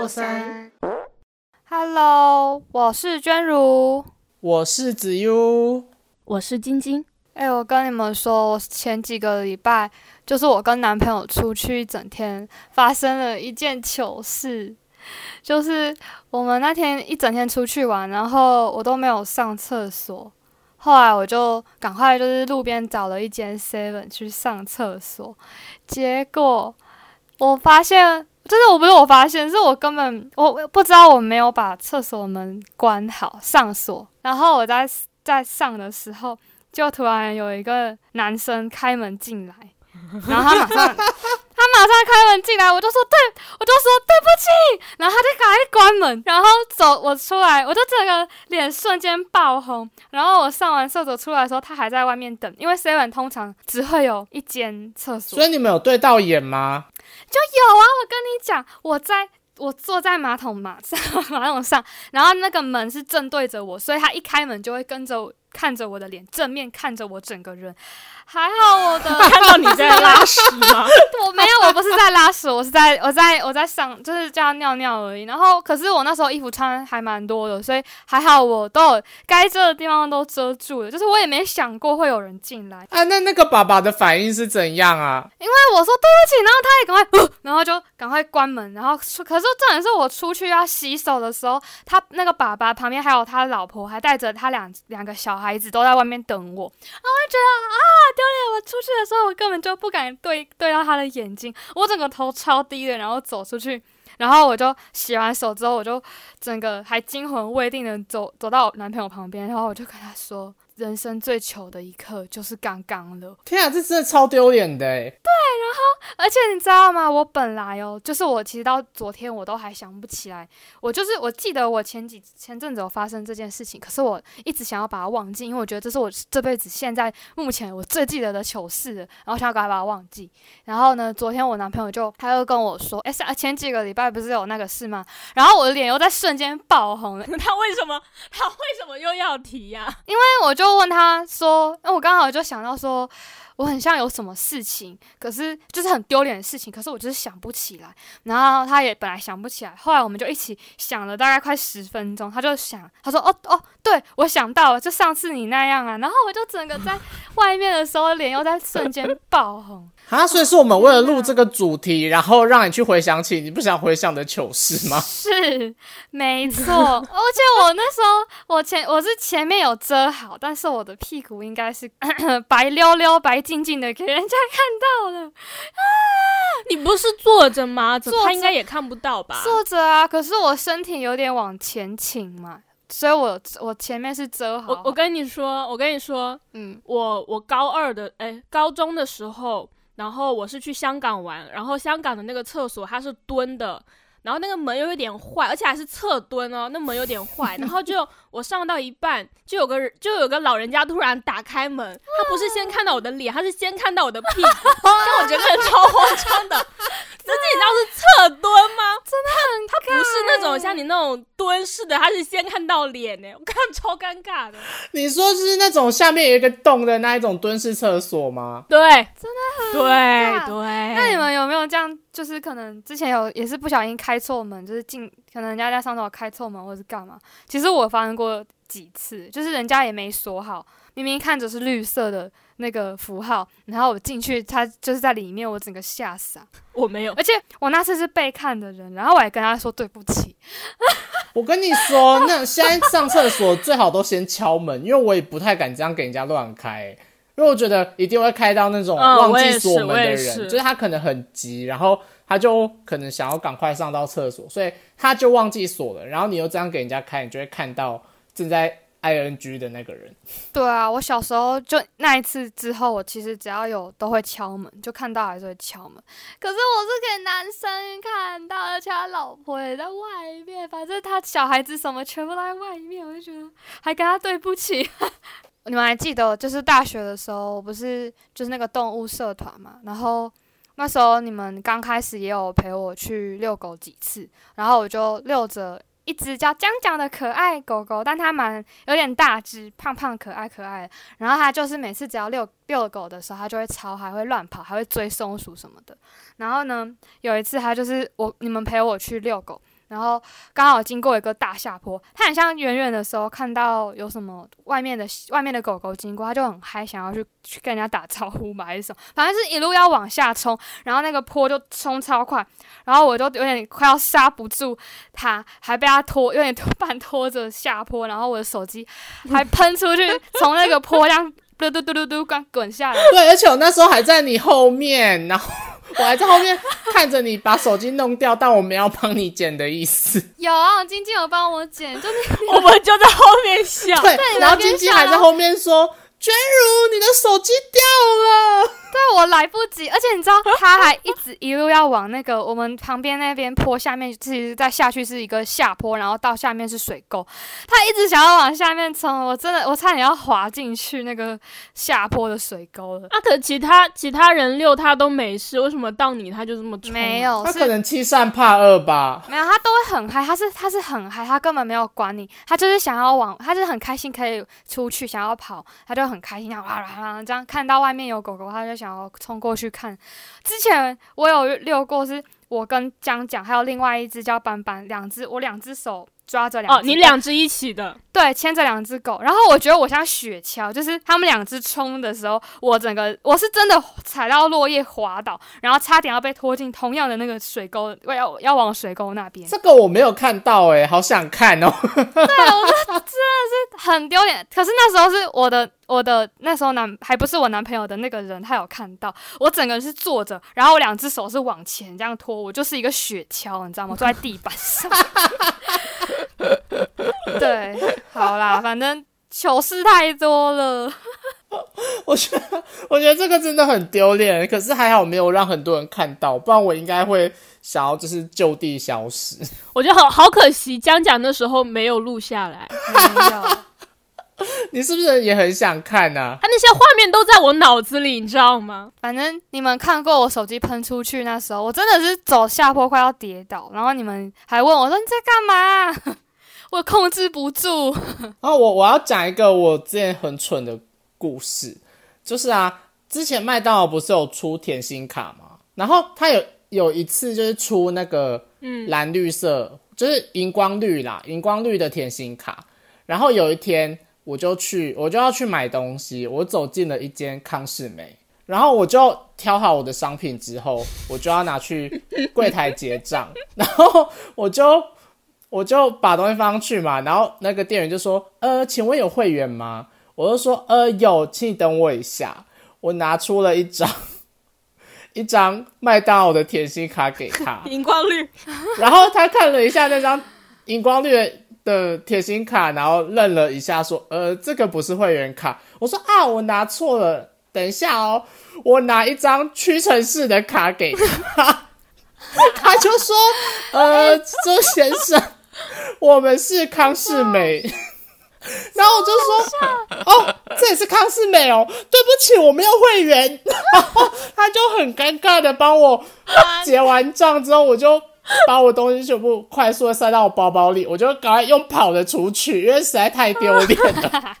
过山。Hello，我是娟如。我是子悠，我是晶晶。哎、我跟你们说，我前几个礼拜就是我跟男朋友出去一整天，发生了一件糗事，就是我们那天一整天出去玩，然后我都没有上厕所。后来我就赶快就是路边找了一间 Seven 去上厕所，结果我发现，就是我不是我发现，是我根本我我不知道我没有把厕所门关好上锁，然后我在在上的时候，就突然有一个男生开门进来，然后他马上他马上开门进来，我就说对，我就说对不起，然后他就赶快关门，然后走我出来，我就整个脸瞬间爆红，然后我上完厕所出来的时候，他还在外面等，因为 seven 通常只会有一间厕所。所，以你们有对到眼吗？就有啊，我跟你讲，我在。我坐在马桶嘛上 马桶上，然后那个门是正对着我，所以他一开门就会跟着看着我的脸，正面看着我整个人。还好我的 看到你在拉屎吗？我没有，我不是在拉屎，我是在我在我在上，就是这样尿尿而已。然后，可是我那时候衣服穿还蛮多的，所以还好我都有该遮的地方都遮住了。就是我也没想过会有人进来，啊，那那个爸爸的反应是怎样啊？因为我说对不起，然后他也赶快，呃然后就赶快关门。然后出，可是重点是我出去要洗手的时候，他那个爸爸旁边还有他老婆，还带着他两两个小孩子都在外面等我。然后就觉得啊丢脸！我出去的时候，我根本就不敢对对到他的眼睛，我整个头超低的，然后走出去。然后我就洗完手之后，我就整个还惊魂未定的走走到我男朋友旁边，然后我就跟他说：“人生最糗的一刻就是刚刚了。”天啊，这真的超丢脸的哎！对，然后而且你知道吗？我本来哦，就是我其实到昨天我都还想不起来，我就是我记得我前几前阵子有发生这件事情，可是我一直想要把它忘记，因为我觉得这是我这辈子现在目前我最记得的糗事了，然后想要赶快把它忘记。然后呢，昨天我男朋友就他又跟我说，哎，上前几个礼拜不是有那个事吗？然后我的脸又在瞬间爆红了，他为什么？他为什么又要提呀、因为我就就问他说，那我刚好就想到说，我很像有什么事情，可是就是很丢脸的事情，可是我就是想不起来。然后他也本来想不起来，后来我们就一起想了大概快十分钟，他就想，他说，哦哦，对我想到了，就上次你那样啊。然后我就整个在外面的时候，脸又在瞬间爆红。啊，所以是我们为了录这个主题，然后让你去回想起你不想回想的糗事吗？是，没错。而且我那时候，我前我是前面有遮好，但是我的屁股应该是 白溜溜、白净净的，给人家看到了。啊你不是坐着吗？坐着他应该也看不到吧？坐着啊，可是我身体有点往前倾嘛，所以我我前面是遮好。我我跟你说，我跟你说，嗯我我高二的哎，高中的时候，然后我是去香港玩，然后香港的那个厕所它是蹲的。然后那个门又有点坏，而且还是侧蹲哦，那门有点坏。然后就我上到一半，就有个人就有个老人家突然打开门，他不是先看到我的脸，他是先看到我的屁股，让我整个人超慌张的。自己知道是侧蹲吗？真的很，他不是那种像你那种蹲式的，他是先看到脸呢，我看超尴尬的。你说是那种下面有一个洞的那一种蹲式厕所吗？对，真的很对尬对。那你们有没有这样？就是可能之前有也是不小心开错门，就是进可能人家在上厕所开错门或是干嘛。其实我发生过几次，就是人家也没锁好，明明看着是绿色的那个符号，然后我进去，他就是在里面，我整个吓傻。我没有，而且我那次是被看的人，然后我还跟他说对不起。我跟你说，那现在上厕所最好都先敲门，因为我也不太敢这样给人家乱开，因为我觉得一定会开到那种嗯忘记锁门的人，是就是他可能很急，然后他就可能想要赶快上到厕所，所以他就忘记锁了，然后你又这样给人家开，你就会看到正在 ing 的那个人。对啊，我小时候就那一次之后，我其实只要有都会敲门，就看到还是会敲门。可是我是给男生看到，而且他老婆也在外面，反正他小孩子什么全部都在外面，我就觉得还跟他对不起。你们还记得，就是大学的时候，我不是就是那个动物社团嘛，然后。那时候你们刚开始也有陪我去遛狗几次，然后我就遛着一只叫江江的可爱狗狗，但它蛮有点大只，胖胖可爱可爱。然后它就是每次只要遛遛狗的时候，它就会超，还会乱跑，还会追松鼠什么的。然后呢，有一次它就是我你们陪我去遛狗，然后刚好经过一个大下坡，它很像远远的时候看到有什么外面的外面的狗狗经过，它就很嗨，想要去去跟人家打招呼嘛，还是什么，反正是一路要往下冲，然后那个坡就冲超快，然后我就有点快要刹不住它，还被它拖，有点半拖着下坡，然后我的手机 还喷出去，从那个坡这样嘟嘟嘟嘟嘟刚滚下来。对，而且我那时候还在你后面，然后我还在后面看着你把手机弄掉，但我没有帮你捡的意思。有啊，晶晶有帮我捡，就是 我们就在后面笑。对，然后晶晶还在后面说：“娟如，你的手机掉了。对我来不及，而且你知道，他还一直一路要往那个我们旁边那边坡下面，其实再下去是一个下坡，然后到下面是水沟，他一直想要往下面冲，我真的我差点要滑进去那个下坡的水沟了。啊，可其他其他人遛他都没事，为什么到你他就这么冲？没，有，他可能欺善怕恶吧。没有，他都会很嗨，他是他是很嗨，他根本没有管你，他就是想要往，他就是很开心可以出去，想要跑，他就很开心，这样哇啦啦这样看到外面有狗狗，他就想要冲过去看。之前我有遛过，是我跟江讲，还有另外一只叫斑斑，两只我两只手抓着两哦，你两只一起的，对，牵着两只狗，然后我觉得我像雪橇，就是他们两只冲的时候，我整个我是真的踩到落叶滑倒，然后差点要被拖进同样的那个水沟，要要要往水沟那边，这个我没有看到哎、好想看哦。对，我真的是很丢脸。可是那时候是我的我的那时候男还不是我男朋友的那个人，他有看到我整个人是坐着，然后我两只手是往前这样拖，我就是一个雪橇，你知道吗？坐在地板上。对，好啦，反正糗事太多了。我觉得，我觉得这个真的很丢脸，可是还好没有让很多人看到，不然我应该会想要就是就地消失。我觉得好好可惜，江讲的时候没有录下来，没有，你是不是也很想看啊？他那些画面都在我脑子里，你知道吗？反正你们看过我手机喷出去那时候，我真的是走下坡快要跌倒，然后你们还问我说你在干嘛？我控制不住。然后我我要讲一个我之前很蠢的故事，就是啊，之前麦当劳不是有出甜心卡吗？然后他有有一次就是出那个嗯蓝绿色，就是荧光绿啦，荧光绿的甜心卡。然后有一天我就去，我就要去买东西，我走进了一间康士美，然后我就挑好我的商品之后，我就要拿去柜台结账，然后我就我就把东西放上去嘛，然后那个店员就说：“呃，请问有会员吗？”我就说：“呃，有，请你等我一下。”我拿出了一张一张麦当劳的甜心卡给他，荧光绿，然后他看了一下那张荧光绿的的甜心卡，然后愣了一下，说：“呃，这个不是会员卡。”我说：“啊，我拿错了，等一下哦，我拿一张屈臣氏的卡给他。”他就说：“呃，周先生，我们是康世美。”然后我就说：“哦，这也是康世美哦，对不起，我没有会员。”然后他就很尴尬的帮我结完账之后，我就把我东西全部快速的塞到我包包里，我就赶快用跑的出去，因为实在太丢脸了。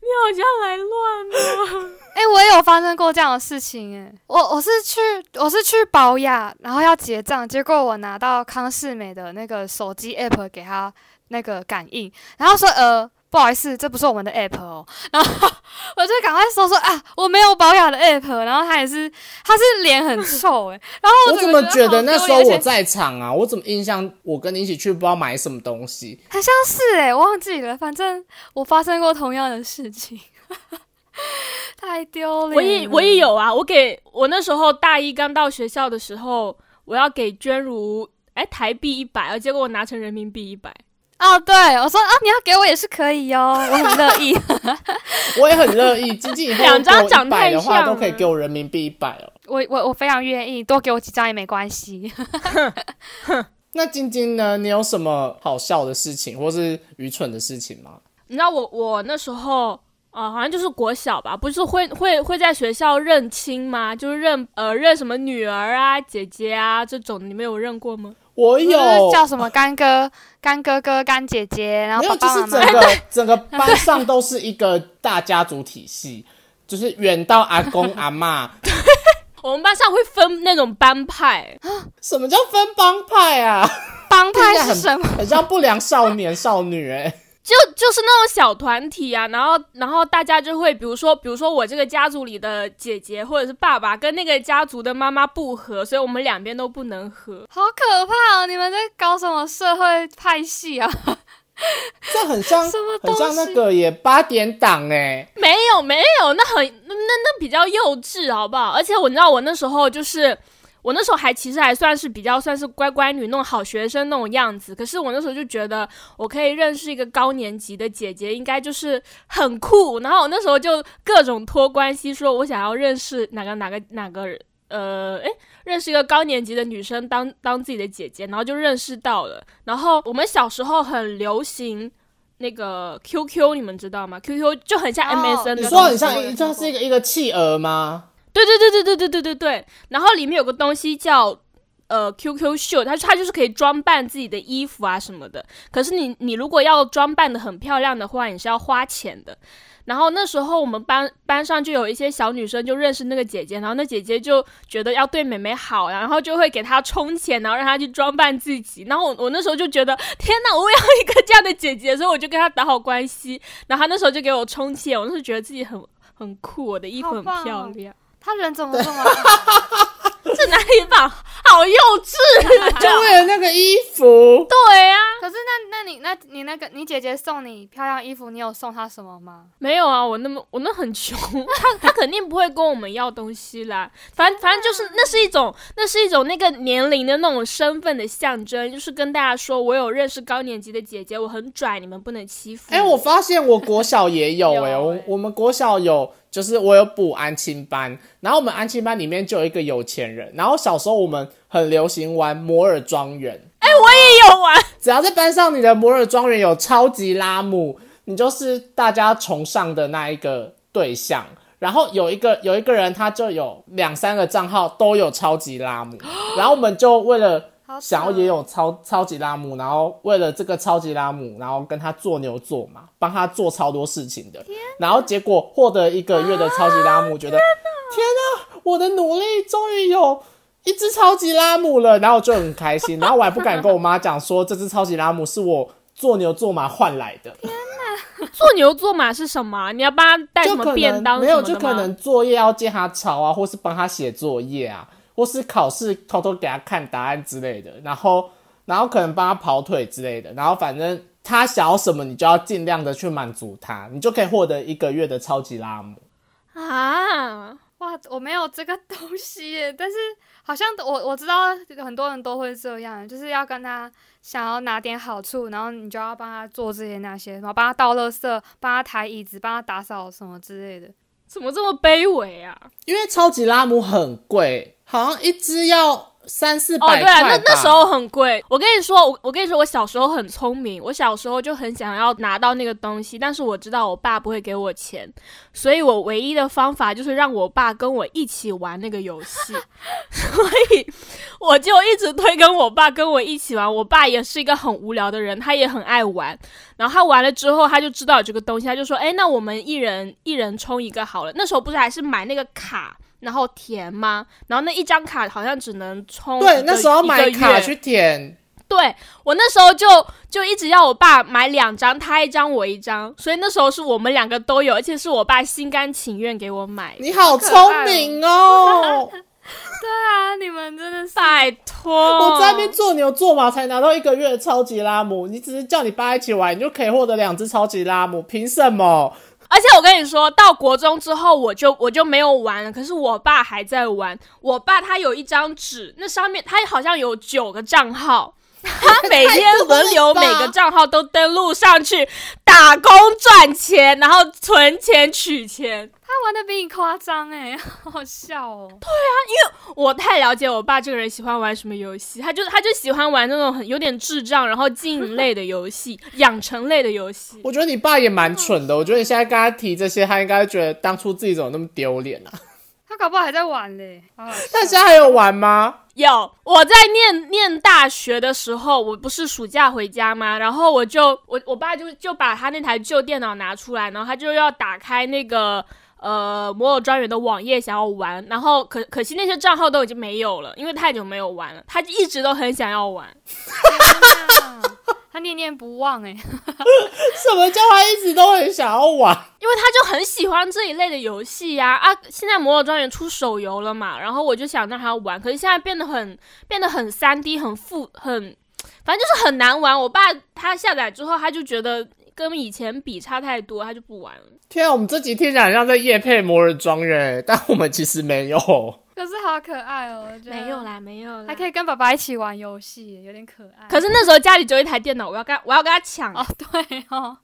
你好像来乱了。哎、我也有发生过这样的事情哎、我我是去我是去保养，然后要结账，结果我拿到康世美的那个手机 app 给他那个感应，然后说呃不好意思，这不是我们的 app 哦，然后我就赶快说说啊我没有保养的 app，然后他也是他是脸很臭哎、然后我怎么觉得那时候我在场啊？我怎么印象我跟你一起去不知道买什么东西？好像是诶、我忘记了，反正我发生过同样的事情，太丢脸。我也我也有啊，我给我那时候大一刚到学校的时候，我要给娟如哎台币一百，结果我拿成人民币一百。哦，对我说啊，你要给我也是可以哦，我很乐意。我也很乐意，经济以后两张长太一百的话，像都可以给我人民币一百哦。我我我非常愿意，多给我几张也没关系。那晶晶呢？你有什么好笑的事情，或是愚蠢的事情吗？你知道我我那时候呃，好像就是国小吧，不是会会会在学校认亲吗？就是认呃认什么女儿啊、姐姐啊这种，你们有认过吗？我就是有，叫什么干哥、干哥哥、干姐姐，然后没有，爸就是爸妈妈。整个 整个班上都是一个大家族体系，就是远到阿公阿妈。我们班上会分那种帮派，什么叫分帮派啊？帮帮派是什么？很像不良少年少女哎、就就是那种小团体啊，然后然后大家就会，比如说比如说我这个家族里的姐姐或者是爸爸跟那个家族的妈妈不和，所以我们两边都不能和。好可怕哦！你们在搞什么社会派系啊？这很像什么很像那个也八点档哎、没有没有，那很那那那比较幼稚，好不好？而且我知道我那时候就是。我那时候还其实还算是比较算是乖乖女那种好学生那种样子，可是我那时候就觉得我可以认识一个高年级的姐姐，应该就是很酷。然后我那时候就各种托关系，说我想要认识哪个哪个哪个人，呃，诶，认识一个高年级的女生当当自己的姐姐，然后就认识到了。然后我们小时候很流行那个 QQ，你们知道吗？QQ 就很像哦 MSN 的你说很像，这是一个一个企鹅吗？对对对对对对对对对。然后里面有个东西叫呃 QQ 秀，它它就是可以装扮自己的衣服啊什么的。可是你你如果要装扮的很漂亮的话，你是要花钱的。然后那时候我们班班上就有一些小女生就认识那个姐姐，然后那姐姐就觉得要对美美好，然后就会给她充钱，然后让她去装扮自己。然后我我那时候就觉得天哪，我要一个这样的姐姐，所以我就跟她打好关系。然后她那时候就给我充钱，我那时候觉得自己很很酷，我的衣服很漂亮。他人怎么这么？这哪里棒？好幼稚就啊！为了那个衣服，对呀、可是那那你那你那个你姐姐送你漂亮衣服，你有送她什么吗？没有啊，我那么我那很穷，她她肯定不会跟我们要东西啦。反正反正就是那是一种那是一种那个年龄的那种身份的象征，就是跟大家说我有认识高年级的姐姐，我很拽，你们不能欺负。哎、我发现我国小也有 哎、有欸我我们国小有，就是我有补安亲班，然后我们安亲班里面就有一个有钱人，然后小时候我们很流行玩摩尔庄园，哎、我也有玩，只要在班上你的摩尔庄园有超级拉姆，你就是大家崇尚的那一个对象。然后有一个有一个人，他就有两三个账号都有超级拉姆，然后我们就为了好想要也有超超级拉姆，然后为了这个超级拉姆，然后跟他做牛做马，帮他做超多事情的，然后结果获得一个月的超级拉姆，觉得天啊，我的努力终于有一只超级拉姆了，然后我就很开心，然后我还不敢跟我妈讲说这只超级拉姆是我做牛做马换来的，做牛做马是什么啊？你要帮他带什么便当能没有，就可能作业要借他抄啊，或是帮他写作业啊，或是考试偷偷给他看答案之类的，然后然后可能帮他跑腿之类的，然后反正他想要什么，你就要尽量的去满足他，你就可以获得一个月的超级拉姆。啊？哇，我没有这个东西耶，但是好像我我知道很多人都会这样，就是要跟他想要拿点好处，然后你就要帮他做这些那些，然后帮他倒垃圾，帮他抬椅子，帮他打扫什么之类的。怎么这么卑微啊？因为超级拉姆很贵，好像一只要三四哦，百块对啊，那那时候很贵。我跟你说，我我跟你说，我小时候很聪明，我小时候就很想要拿到那个东西，但是我知道我爸不会给我钱，所以我唯一的方法就是让我爸跟我一起玩那个游戏，所以我就一直推跟我爸跟我一起玩。我爸也是一个很无聊的人，他也很爱玩。然后他玩了之后，他就知道有这个东西，他就说：“哎，那我们一人一人充一个好了。”那时候不是还是买那个卡。然后填吗？然后那一张卡好像只能充对，那时候买卡去填，对我那时候就就一直要我爸买两张，他一张我一张，所以那时候是我们两个都有，而且是我爸心甘情愿给我买。你好聪明哦！对啊，你们真的是拜托，我在那边做牛做马才拿到一个月的超级拉姆，你只是叫你爸一起玩，你就可以获得两只超级拉姆，凭什么？而且我跟你说到国中之后，我就我就没有玩了。可是我爸还在玩。我爸他有一张纸，那上面他好像有九个账号，他每天轮流每个账号都登录上去打工赚钱，然后存钱取钱。他玩的比你夸张哎，好 好笑哦。对啊，因为我太了解我爸这个人喜欢玩什么游戏，他就他就喜欢玩那种很有点智障，然后经营类的游戏、养成类的游戏。我觉得你爸也蛮蠢的。我觉得你现在跟他提这些，他应该觉得当初自己怎么那么丢脸啊？他搞不好还在玩嘞，好好笑那现在还有玩吗？有我在念念大学的时候，我不是暑假回家吗？然后我就我我爸就就把他那台旧电脑拿出来，然后他就要打开那个呃摩尔庄园的网页想要玩，然后可可惜那些账号都已经没有了，因为太久没有玩了。他一直都很想要玩，他念念不忘哎、什么叫他一直都很想要玩？因为他就很喜欢这一类的游戏呀啊现在摩尔庄园出手游了嘛，然后我就想让他玩，可是现在变得很变得很三 D，很复很，反正就是很难玩。我爸他下载之后，他就觉得跟以前比差太多，他就不玩了。天啊，我们这集听起来像在夜配摩尔庄园，但我们其实没有。可是好可爱哦、我觉得没有，啦，没有啦，还可以跟爸爸一起玩游戏，有点可爱。可是那时候家里只有一台电脑，我要跟他我要跟他抢。哦，对哦，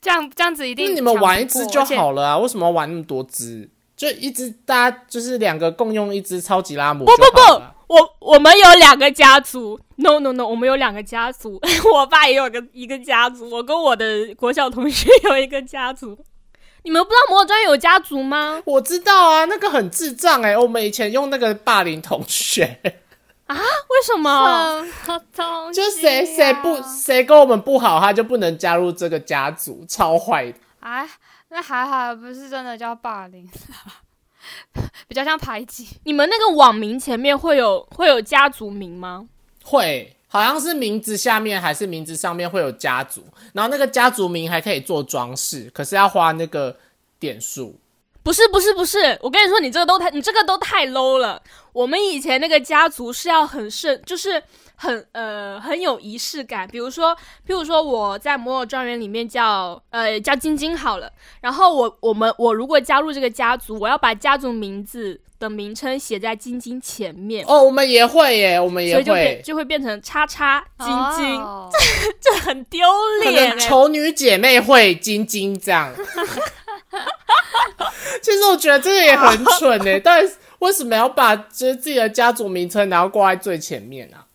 这样这样子一定那你们玩一只就好了啊，为什么要玩那么多只？就一只，大家就是两个共用一只超级拉姆不不不我我们有两个家族，no no no，我们有两个家族，我爸也有个一个家族，我跟我的国小同学有一个家族。你们不知道摩尔庄园有家族吗？我知道啊，那个很智障哎、我们以前用那个霸凌同学，啊为什么？什么东西、啊？就谁谁不谁跟我们不好，他就不能加入这个家族，超坏的。哎，那还好，不是真的叫霸凌，比较像排挤。你们那个网名前面会有会有家族名吗？会，好像是名字下面还是名字上面会有家族，然后那个家族名还可以做装饰，可是要花那个点数。不是不是不是，我跟你说，你这个都太你这个都太 low 了。我们以前那个家族是要很甚，就是很呃很有仪式感。比如说，譬如说我在摩尔庄园里面叫呃叫晶晶好了，然后我我们我如果加入这个家族，我要把家族名字的名称写在晶晶前面，哦，我们也会耶，我们也所以就会。就会变成叉叉晶晶，哦这很丢脸、丑女姐妹会晶晶这样。其实我觉得这个也很蠢呢，到底为什么要把就是自己的家族名称然后挂在最前面啊？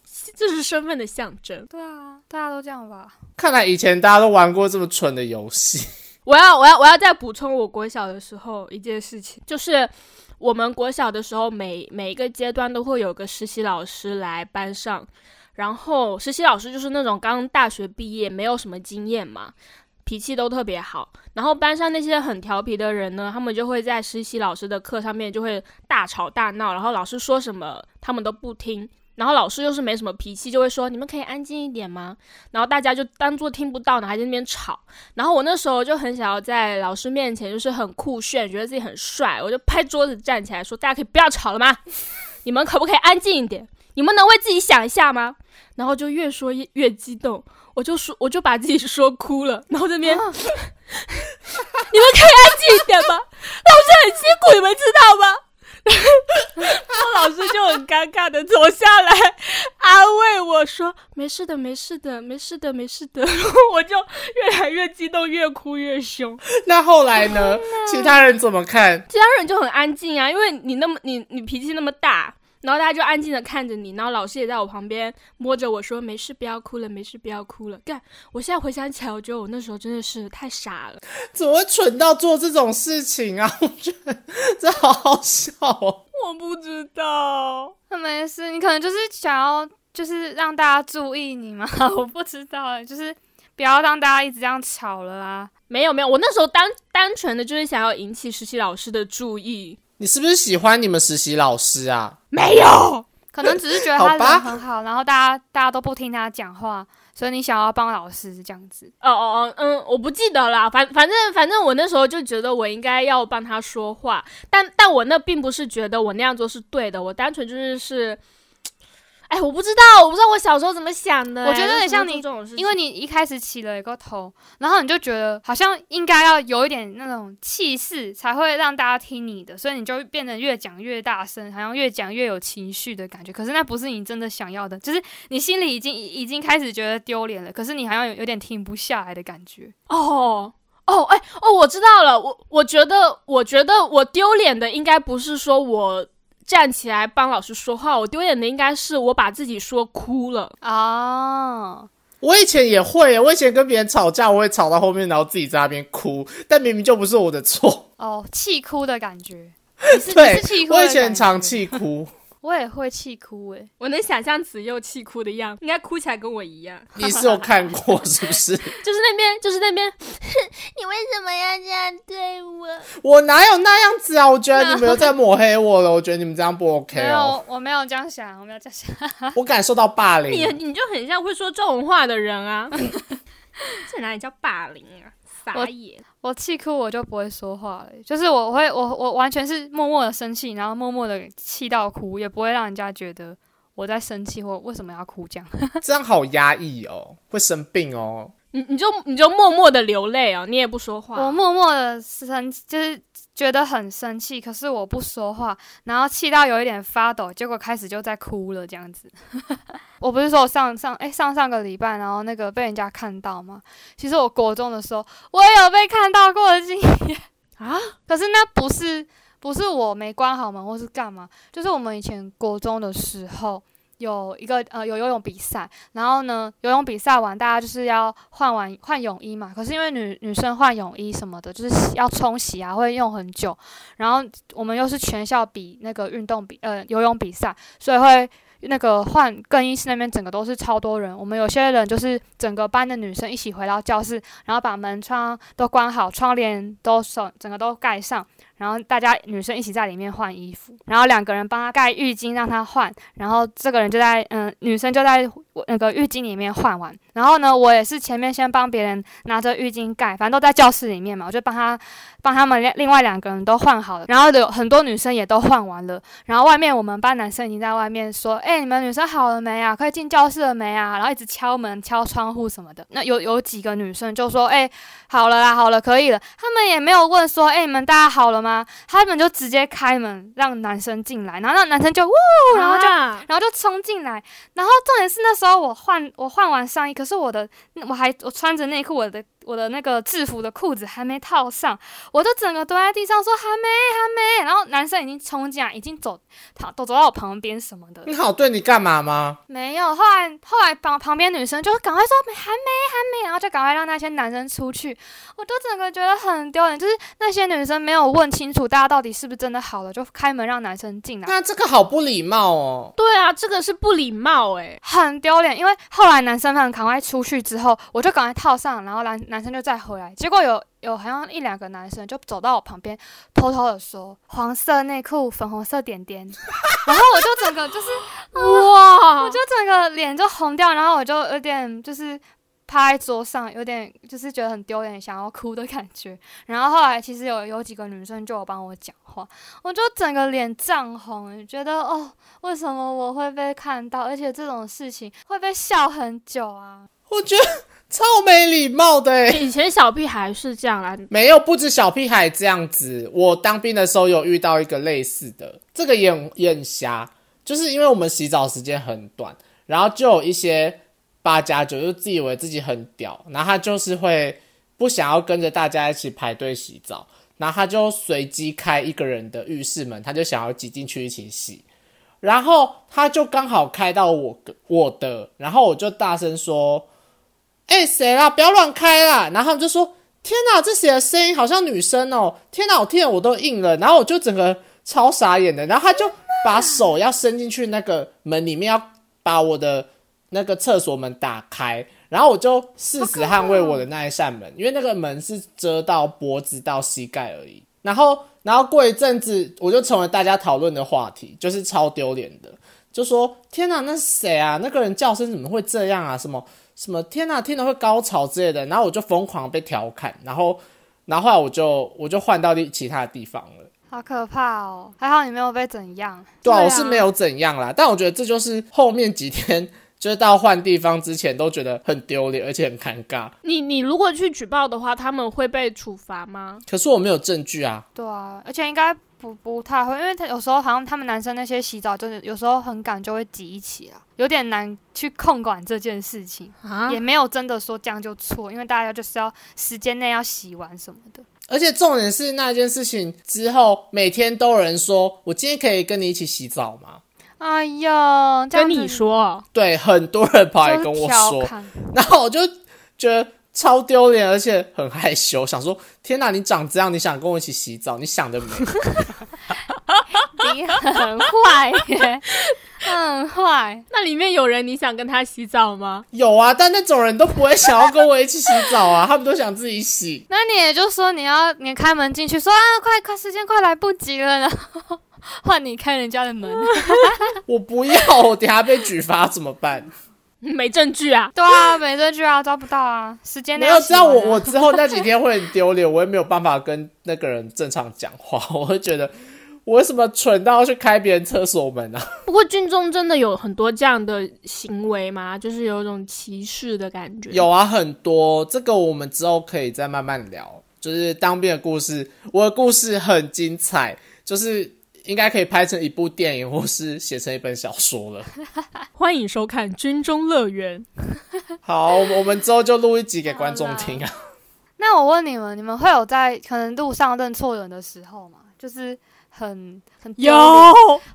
这是身份的象征。对啊，大家都这样吧？看来以前大家都玩过这么蠢的游戏。我要我要我要再补充我国小的时候一件事情，就是我们国小的时候每每一个阶段都会有个实习老师来班上，然后实习老师就是那种刚大学毕业没有什么经验嘛。脾气都特别好，然后班上那些很调皮的人呢，他们就会在实习老师的课上面就会大吵大闹，然后老师说什么他们都不听，然后老师又是没什么脾气，就会说你们可以安静一点吗？然后大家就当做听不到呢，还在那边吵。然后我那时候就很想要在老师面前就是很酷炫，觉得自己很帅，我就拍桌子站起来说：“大家可以不要吵了吗？你们可不可以安静一点？你们能为自己想一下吗？”然后就越说越越激动，我就说我就把自己说哭了，然后这边、你们可以安静一点吗？老师很辛苦，你们知道吗？然后老师就很尴尬的走下来安慰我说：“没事的，没事的，没事的，没事的。”然后我就越来越激动，越哭越凶。那后来呢？其他人怎么看？其他人就很安静啊，因为你那么你你脾气那么大，然后大家就安静的看着你，然后老师也在我旁边摸着我说：“没事，不要哭了，没事，不要哭了。”干，我现在回想起来，我觉得我那时候真的是太傻了。怎么会蠢到做这种事情啊？我觉得这好好笑哦。我不知道，那没事，你可能就是想要，就是让大家注意你嘛，我不知道欸，就是不要让大家一直这样吵了啦。没有没有，我那时候单单纯的就是想要引起实习老师的注意。你是不是喜欢你们实习老师啊？没有，可能只是觉得他人很好，然后大家大家都不听他讲话，所以你想要帮老师这样子。哦哦哦，嗯，我不记得啦，反反正反正我那时候就觉得我应该要帮他说话，但但我那并不是觉得我那样做是对的，我单纯就是是，哎，我不知道，我不知道我小时候怎么想的、我觉得有哎点像你因为你一开始起了一个头，然后你就觉得好像应该要有一点那种气势，才会让大家听你的，所以你就变得越讲越大声，好像越讲越有情绪的感觉。可是那不是你真的想要的，就是你心里已经已经开始觉得丢脸了，可是你好像有有点停不下来的感觉。哦。哦，哎，哦，我知道了。我我觉得，我觉得我丢脸的应该不是说我站起来帮老师说话，我丢脸的应该是我把自己说哭了。哦，我以前也会，我以前跟别人吵架，我会吵到后面，然后自己在那边哭，但明明就不是我的错。哦，气哭的感觉。你是你对是气，哭我以前常气哭。我也会气哭诶、我能想象子佑气哭的样子，应该哭起来跟我一样。你是有看过是不是？就是那边，就是那边，你为什么要这样对我？我哪有那样子啊？我觉得你们又在抹黑我了，我觉得你们这样不 OK 没哦。有，我没有这样想，我没有这样想。我感受到霸凌你凌。你就很像会说这种话的人啊！这哪里叫霸凌啊？傻眼！我气哭我就不会说话了，就是我会我我完全是默默的生气，然后默默的气到哭，也不会让人家觉得我在生气或为什么要哭这样。这样好压抑哦，会生病哦。你你就你就默默的流泪啊，你也不说话。我默默的生，就是觉得很生气，可是我不说话，然后气到有一点发抖，结果开始就在哭了这样子。我不是说我上上哎、上上个礼拜，然后那个被人家看到吗？其实我国中的时候，我也有被看到过的经验 啊，可是那不是不是我没关好门或是干嘛，就是我们以前国中的时候。有一个呃有游泳比赛，然后呢游泳比赛完，大家就是要换完换泳衣嘛。可是因为女女生换泳衣什么的，就是洗要冲洗啊，会用很久。然后我们又是全校比那个运动比呃游泳比赛，所以会那个换更衣室那边整个都是超多人。我们有些人就是整个班的女生一起回到教室，然后把门窗都关好，窗帘都手整个都盖上。然后大家女生一起在里面换衣服，然后两个人帮他盖浴巾让他换，然后这个人就在嗯、女生就在那个浴巾里面换完，然后呢我也是前面先帮别人拿着浴巾盖，反正都在教室里面嘛，我就帮他帮他们另另外两个人都换好了，然后有很多女生也都换完了，然后外面我们班男生已经在外面说，哎、你们女生好了没啊？可以进教室了没啊？然后一直敲门、敲窗户什么的。那有有几个女生就说，哎、好了啦，好了，可以了。他们也没有问说，哎、你们大家好了吗？他们就直接开门让男生进来，然后那男生就呜，然后就啊然后就冲进来，然后重点是那说我换我换完上衣，可是我的我还我穿着内裤，我的我的那个制服的裤子还没套上，我就整个蹲在地上说还没还没，然后男生已经冲进来，已经走他都走到我旁边什么的，你好，对你干嘛吗？没有，后来后来旁旁边女生就赶快说没还没还没，然后就赶快让那些男生出去，我就整个觉得很丢脸，就是那些女生没有问清楚大家到底是不是真的好了，就开门让男生进来。那这个好不礼貌哦。对啊，这个是不礼貌哎。很丢脸，因为后来男生们赶快出去之后，我就赶快套上，然后男男生就再回来，结果有有好像一两个男生就走到我旁边，偷偷的说黄色内裤，粉红色点点，然后我就整个就是 哇我就整个脸就红掉，然后我就有点就是趴在桌上，有点就是觉得很丢脸，想要哭的感觉。然后后来其实有有几个女生就有帮我讲话，我就整个脸涨红，觉得哦，为什么我会被看到，而且这种事情会被笑很久啊？我觉得超没礼貌的诶。以前小屁孩是这样啊，没有，不止小屁孩这样子。我当兵的时候有遇到一个类似的，这个也很也很瞎，就是因为我们洗澡时间很短，然后就有一些八加九就自以为自己很屌，然后他就是会不想要跟着大家一起排队洗澡，然后他就随机开一个人的浴室门，他就想要挤进去一起洗，然后他就刚好开到我我的，然后我就大声说。哎、谁啦？不要乱开啦！然后他们就说：“天哪，这谁的声音好像女生哦！天哪，我听了我都硬了。”然后我就整个超傻眼的。然后他就把手要伸进去那个门里面，要把我的那个厕所门打开。然后我就誓死捍卫我的那一扇门，因为那个门是遮到脖子到膝盖而已。然后，然后过一阵子，我就成为大家讨论的话题，就是超丢脸的，就说：“天哪，那是谁啊？那个人叫声怎么会这样啊？什么？”什么天呐，听了会高潮之类的，然后我就疯狂被调侃，然后，然后后来我就我就换到其他的地方了。好可怕哦！还好你没有被怎样。对啊，对啊我是没有怎样啦，但我觉得这就是后面几天，就是到换地方之前都觉得很丢脸，而且很尴尬。你你如果去举报的话，他们会被处罚吗？可是我没有证据啊，对啊，而且应该不不太会，因为他有时候好像他们男生那些洗澡，就是有时候很赶就会挤一起啊，有点难去控管这件事情，啊也没有真的说这样就错，因为大家就是要时间内要洗完什么的。而且重点是那件事情之后，每天都有人说我今天可以跟你一起洗澡吗？哎呀，跟你说，对，很多人跑来跟我说，然后我就觉得超丢脸，而且很害羞，想说天哪，你长这样，你想跟我一起洗澡，你想得美。你很坏耶，很坏。那里面有人你想跟他洗澡吗？有啊，但那种人都不会想要跟我一起洗澡啊，他们都想自己洗。那你也就说你要你开门进去，说啊，快快，时间快来不及了，然后换你开人家的门。我不要，我等下被举发怎么办？没证据啊！对啊，没证据啊，抓不到啊，时间没有知道，我我之后那几天会很丢脸，我也没有办法跟那个人正常讲话，我会觉得我为什么蠢到要去开别人厕所门啊？不过军中真的有很多这样的行为吗？就是有一种歧视的感觉。有啊，很多，这个我们之后可以再慢慢聊。就是当兵的故事，我的故事很精彩，就是。应该可以拍成一部电影，或是写成一本小说了。欢迎收看《军中乐园》。好，我们之后就录一集给观众听啊。那我问你们，你们会有在可能路上认错人的时候吗？就是很很有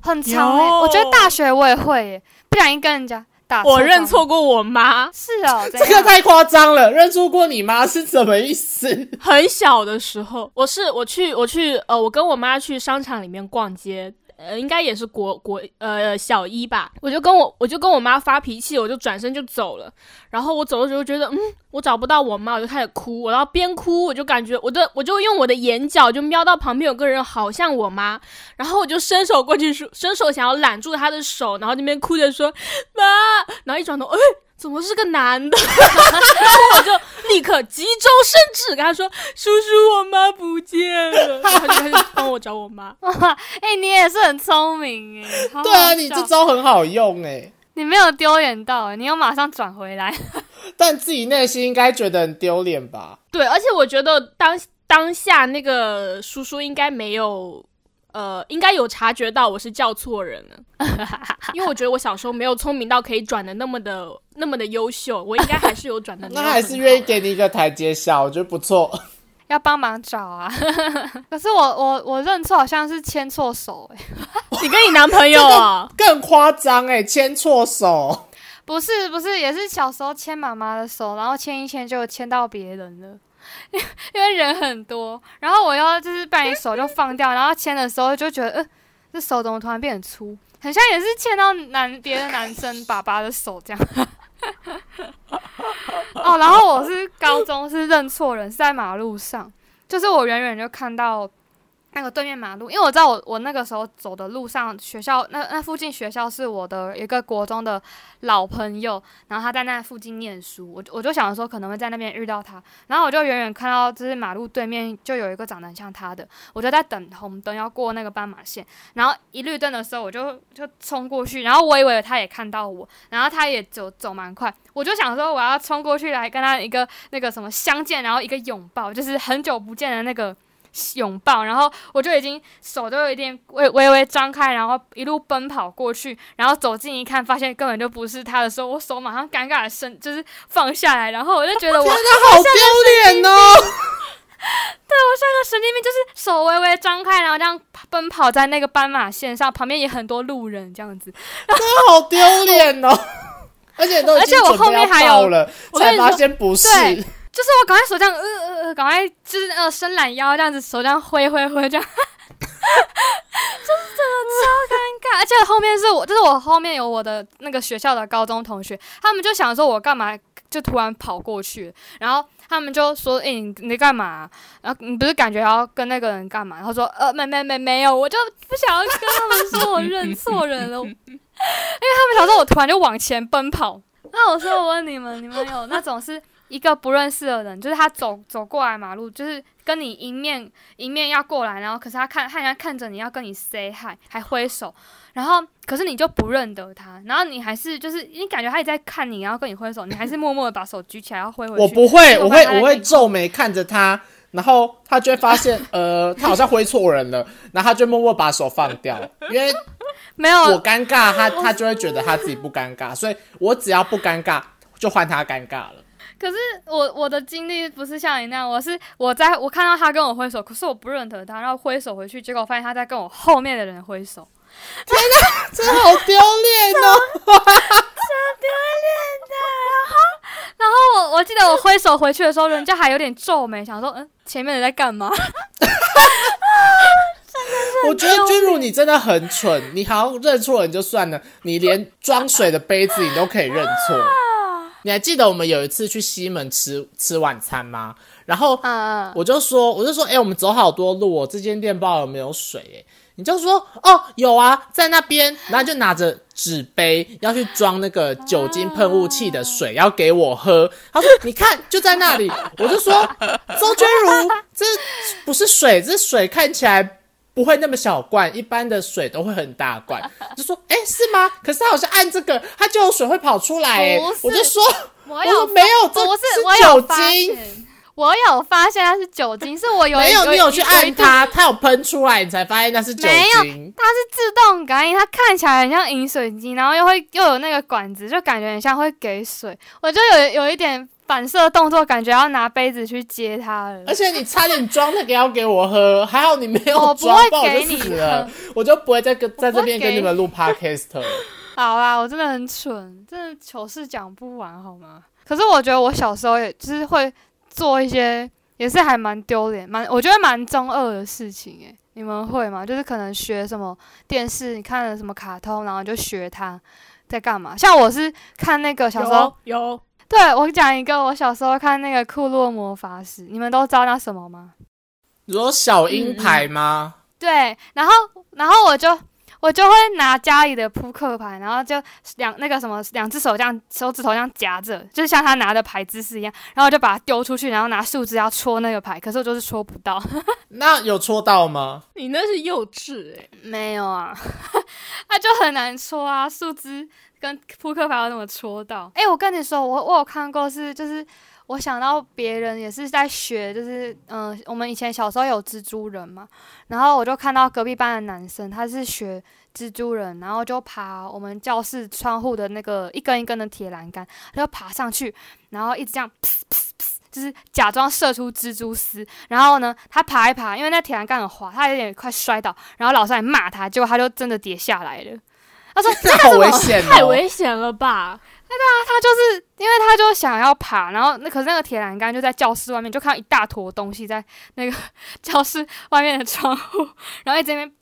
很长欸，我觉得大学我也会，不小心跟人家。我认错过我妈，是哦，这个太夸张了。认错过你妈是什么意思？很小的时候，我是我去我去呃，我跟我妈去商场里面逛街。呃，应该也是国国呃小一吧，我就跟我我就跟我妈发脾气，我就转身就走了。然后我走的时候觉得，嗯，我找不到我妈，我就开始哭。然后边哭，我就感觉我的我就用我的眼角就瞄到旁边有个人，好像我妈。然后我就伸手过去说，伸手想要揽住她的手，然后那边哭着说妈。然后一转头，哎。怎么是个男的？然后我就立刻急中生智，跟他说：“叔叔，我妈不见了。”他就开始帮我找我妈。哎，你也是很聪明哎。对啊，你这招很好用哎。你没有丢脸到，你又马上转回来。但自己内心应该觉得很丢脸吧？对，而且我觉得当当下那个叔叔应该没有。呃，应该有察觉到我是叫错人了，因为我觉得我小时候没有聪明到可以转的那么的那么的优秀，我应该还是有转 的。那还是愿意给你一个台阶下，我觉得不错。要帮忙找啊，可是我我我认错好像是牵错手哎，你跟你男朋友啊更夸张哎，牵错手，不是不是也是小时候牵妈妈的手，然后牵一牵就牵到别人了。因为人很多，然后我要就是把你手就放掉，然后牵的时候就觉得，呃，这手怎么突然变很粗，很像也是牵到男别的男生爸爸的手这样。哦，然后我是高中是认错人，是在马路上，就是我远远就看到。那个对面马路，因为我知道我我那个时候走的路上，学校那那附近学校是我的一个国中的老朋友，然后他在那附近念书，我我就想说可能会在那边遇到他，然后我就远远看到就是马路对面就有一个长得像他的，我就在等红灯要过那个斑马线，然后一绿灯的时候我就就冲过去，然后我以为他也看到我，然后他也走走蛮快，我就想说我要冲过去来跟他一个那个什么相见，然后一个拥抱，就是很久不见的那个。拥抱，然后我就已经手都有一点微微微张开，然后一路奔跑过去，然后走近一看，发现根本就不是他的时候，我手马上尴尬的伸，就是放下来，然后我就觉得我真的好丢脸哦！对我像个神经病，就是手微微张开，然后这样奔跑在那个斑马线上，旁边也很多路人这样子，真的好丢脸哦！而且都而且我后面还有了，才发现不是。就是我赶快手这样，呃呃呃，赶快就是呃伸懒腰这样子，手这样挥挥挥这样，就是真的超尴尬。而且后面是我，就是我后面有我的那个学校的高中同学，他们就想说我干嘛就突然跑过去，然后他们就说：“哎，你你干嘛？然后你不是感觉要跟那个人干嘛？”然后说：“呃，没没没没有，我就不想要跟他们说我认错人了，因为他们想说我突然就往前奔跑。”那我说我问你们，你们有那种是？一个不认识的人，就是他走走过来马路，就是跟你迎面迎面要过来，然后可是他看他人家看着你要跟你 say hi，还挥手，然后可是你就不认得他，然后你还是就是你感觉他也在看你，然后跟你挥手，你还是默默的把手举起来要挥回去。我不会，我会我会皱眉看着他，然后他就会发现，呃，他好像挥错人了，然后他就默默把手放掉，因为没有我尴尬，他他就会觉得他自己不尴尬，所以我只要不尴尬，就换他尴尬了。可是我我的经历不是像你那样，我是我在我看到他跟我挥手，可是我不认得他，然后挥手回去，结果发现他在跟我后面的人挥手。天哪，真的好丢脸哦！超丢脸的。然后然后我我记得我挥手回去的时候，人家还有点皱眉，想说嗯，前面人在干嘛？我觉得君如你真的很蠢，你好像认错人就算了，你连装水的杯子你都可以认错。你还记得我们有一次去西门吃吃晚餐吗？然后我就说，我就说，哎、我们走好多路哦，这间店不知道有没有水、哎，你就说，哦，有啊，在那边，然后就拿着纸杯要去装那个酒精喷雾器的水，要给我喝。他说，你看，就在那里。我就说，周君如，这不是水，这水看起来。不会那么小罐，一般的水都会很大罐。就说，哎、是吗？可是他好像按这个，它就有水会跑出来。我就说，我没有，这不是酒发精。现，我有发现它是酒精，是我有没有，你有去按它，它有喷出来，你才发现那是酒精没有。它是自动感应，它看起来很像饮水机，然后又会又有那个管子，就感觉很像会给水。我就有有一点反射动作，感觉要拿杯子去接它了而。且你差点装那个要给我喝，还好你没有 我不装，会不然我给你就死了喝，我就不会再跟在这边跟给你们录 podcast 了。好啦，我真的很蠢，真的糗事讲不完好吗？可是我觉得我小时候也就是会做一些，也是还蛮丢脸，蛮我觉得蛮中二的事情诶。你们会吗？就是可能学什么电视，你看了什么卡通，然后就学他在干嘛。像我是看那个小时候，有有对我讲一个，我小时候看那个库洛魔法使，你们都知道那什么吗？你说小鹰牌吗？对，然后然后我就我就会拿家里的扑克牌，然后就两那个什么两只手这样手指头这样夹着，就是像他拿的牌姿势一样，然后我就把它丢出去，然后拿树枝要戳那个牌，可是我就是戳不到。那有戳到吗？你那是幼稚哎、没有啊，那 就很难戳啊，树枝跟扑克牌要怎么戳到？哎、我跟你说，我我有看过是就是。我想到别人也是在学，就是嗯、我们以前小时候有蜘蛛人嘛，然后我就看到隔壁班的男生，他是学蜘蛛人，然后就爬我们教室窗户的那个一根一根的铁栏杆，他就爬上去，然后一直这样噗噗噗，就是假装射出蜘蛛丝。然后呢，他爬一爬，因为那铁栏杆很滑，他有点快摔倒，然后老师还骂他，结果他就真的跌下来了。他说 这好危险哦！太危险了吧？对啊他就是因为他就想要爬，然后那可是那个铁栏杆就在教室外面，就看到一大坨东西在那个 教室外面的窗户，然后一直在那边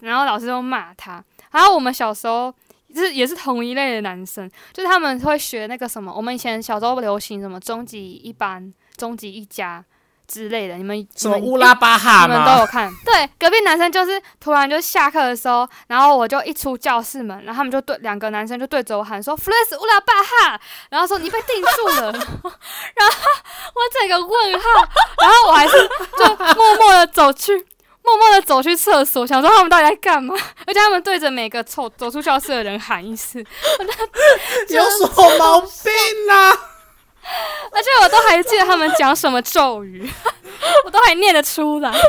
然后老师就骂他。然后我们小时候就是也是同一类的男生，就是他们会学那个什么，我们以前小时候流行什么终极一班、终极一家之类的，你们什么乌拉巴哈你们都有？看，对，隔壁男生就是突然就下课的时候，然后我就一出教室门，然后他们就对两个男生就对着我喊说 f l e s 乌拉巴哈”，然后说你被定住了，然后我整个问号，然后我还是就默默的走去。默默的走去厕所，想说他们到底在干嘛？而且他们对着每个走走出教室的人喊一次，有什么毛病啦？而且我都还记得他们讲什么咒语，我都还念得出来。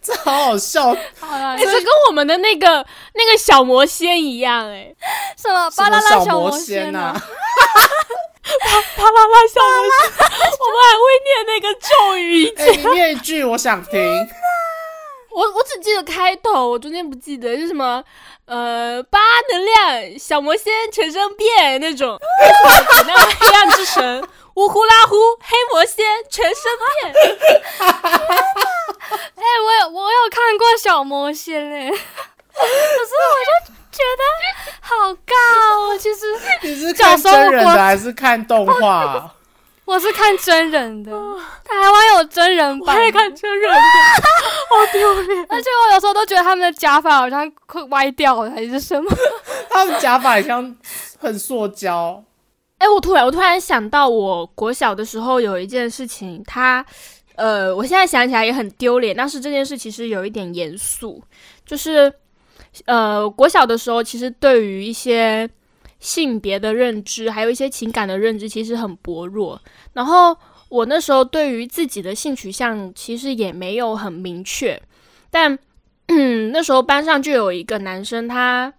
这好好笑！好了哎、，这跟我们的那个那个小魔仙一样哎、什么巴啦啦小魔仙呢、仙啊？啪啦啦小魔仙，我们还会念那个咒语。哎，你念一句，我想听。我我只记得开头，我中间不记得，是什么呃八能量小魔仙全身变那种，那个黑暗之神呜呼啦呼黑魔仙全身变。哎、我有我有看过小魔仙哎、可是我就觉得好尬哦。其实 你是看真人的还是看动画？我是看真人的，台湾有真人版，我也看真人的，好丢脸。而且我有时候都觉得他们的假发好像会歪掉了还是什么。他们假发好像很塑胶。哎、我突然我突然想到，我国小的时候有一件事情，他呃，我现在想起来也很丢脸，但是这件事其实有一点严肃，就是呃，国小的时候，其实对于一些性别的认知，还有一些情感的认知，其实很薄弱。然后我那时候对于自己的性取向，其实也没有很明确，但嗯，那时候班上就有一个男生，他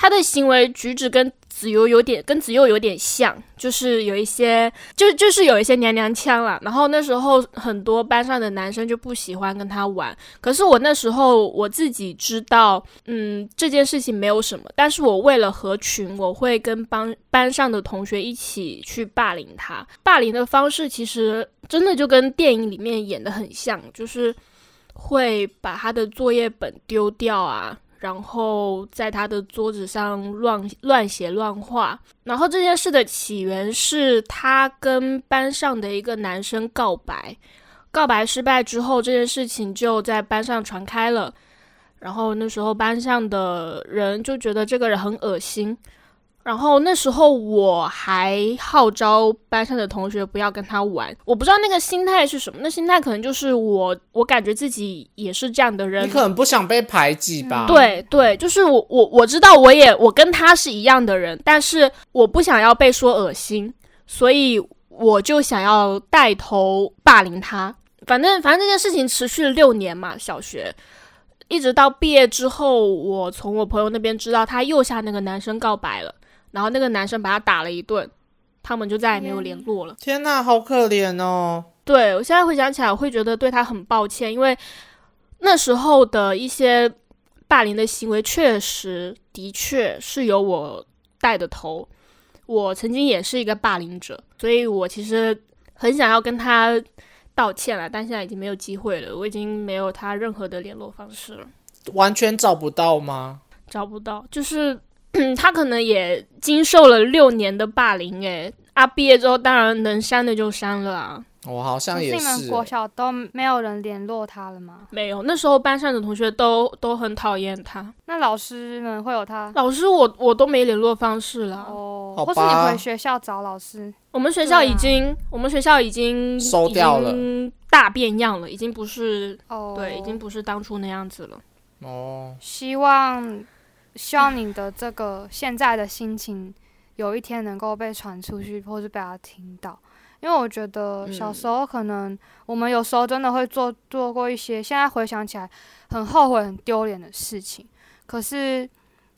他的行为举止跟子悠有点跟子悠有点像，就是有一些就就是有一些娘娘腔啦。然后那时候很多班上的男生就不喜欢跟他玩，可是我那时候我自己知道，嗯，这件事情没有什么，但是我为了合群，我会跟班班上的同学一起去霸凌他。霸凌的方式其实真的就跟电影里面演的很像，就是。会把他的作业本丢掉啊，然后在他的桌子上乱乱写乱画。然后这件事的起源是他跟班上的一个男生告白，告白失败之后，这件事情就在班上传开了。然后那时候班上的人就觉得这个人很恶心。然后那时候我还号召班上的同学不要跟他玩，我不知道那个心态是什么。那心态可能就是我，我感觉自己也是这样的人。你可能不想被排挤吧？对对，就是我我我知道我也我跟他是一样的人，但是我不想要被说恶心，所以我就想要带头霸凌他。反正反正这件事情持续了六年嘛，小学一直到毕业之后，我从我朋友那边知道他又向那个男生告白了。然后那个男生把他打了一顿，他们就再也没有联络了。天哪，好可怜哦！对我现在回想起来，我会觉得对他很抱歉，因为那时候的一些霸凌的行为，确实的确是由我带的头。我曾经也是一个霸凌者，所以我其实很想要跟他道歉了，但现在已经没有机会了。我已经没有他任何的联络方式了，完全找不到吗？找不到，就是。嗯，他可能也经受了六年的霸凌，诶，啊，毕业之后当然能删的就删了啊。我好像也是。国小都没有人联络他了吗？没有，那时候班上的同学都都很讨厌他。那老师们会有他？老师我我都没联络方式了。哦，或是你回学校找老师？我们学校已经，我们学校已经收掉了，大变样了，已经不是，哦，对，已经不是当初那样子了。哦，希望。希望你的这个现在的心情，有一天能够被传出去，或是被他听到。因为我觉得小时候可能我们有时候真的会做做过一些，现在回想起来很后悔、很丢脸的事情。可是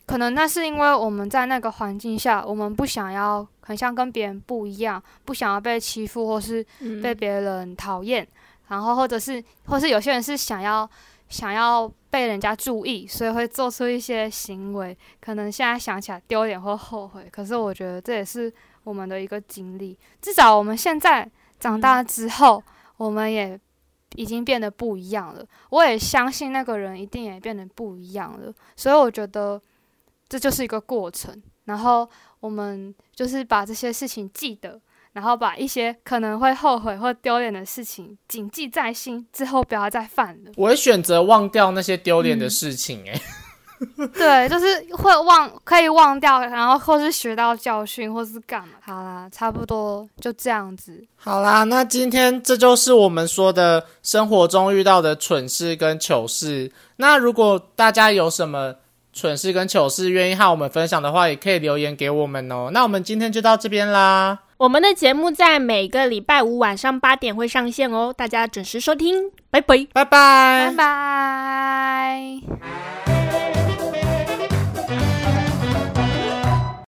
可能那是因为我们在那个环境下，我们不想要很像跟别人不一样，不想要被欺负，或是被别人讨厌。然后或者是，或是有些人是想要。想要被人家注意，所以会做出一些行为，可能现在想起来丢脸或后悔。可是我觉得这也是我们的一个经历。至少我们现在长大之后，我们也已经变得不一样了。我也相信那个人一定也变得不一样了。所以我觉得这就是一个过程。然后我们就是把这些事情记得。然后把一些可能会后悔或丢脸的事情谨记在心，之后不要再犯了。我会选择忘掉那些丢脸的事情，哎，对，就是会忘，可以忘掉，然后或是学到教训，或是干嘛。好啦，差不多就这样子。好啦，那今天这就是我们说的生活中遇到的蠢事跟糗事。那如果大家有什么蠢事跟糗事愿意和我们分享的话，也可以留言给我们哦。那我们今天就到这边啦。我们的节目在每个礼拜五晚上八点会上线哦，大家准时收听，拜拜，拜拜，拜拜。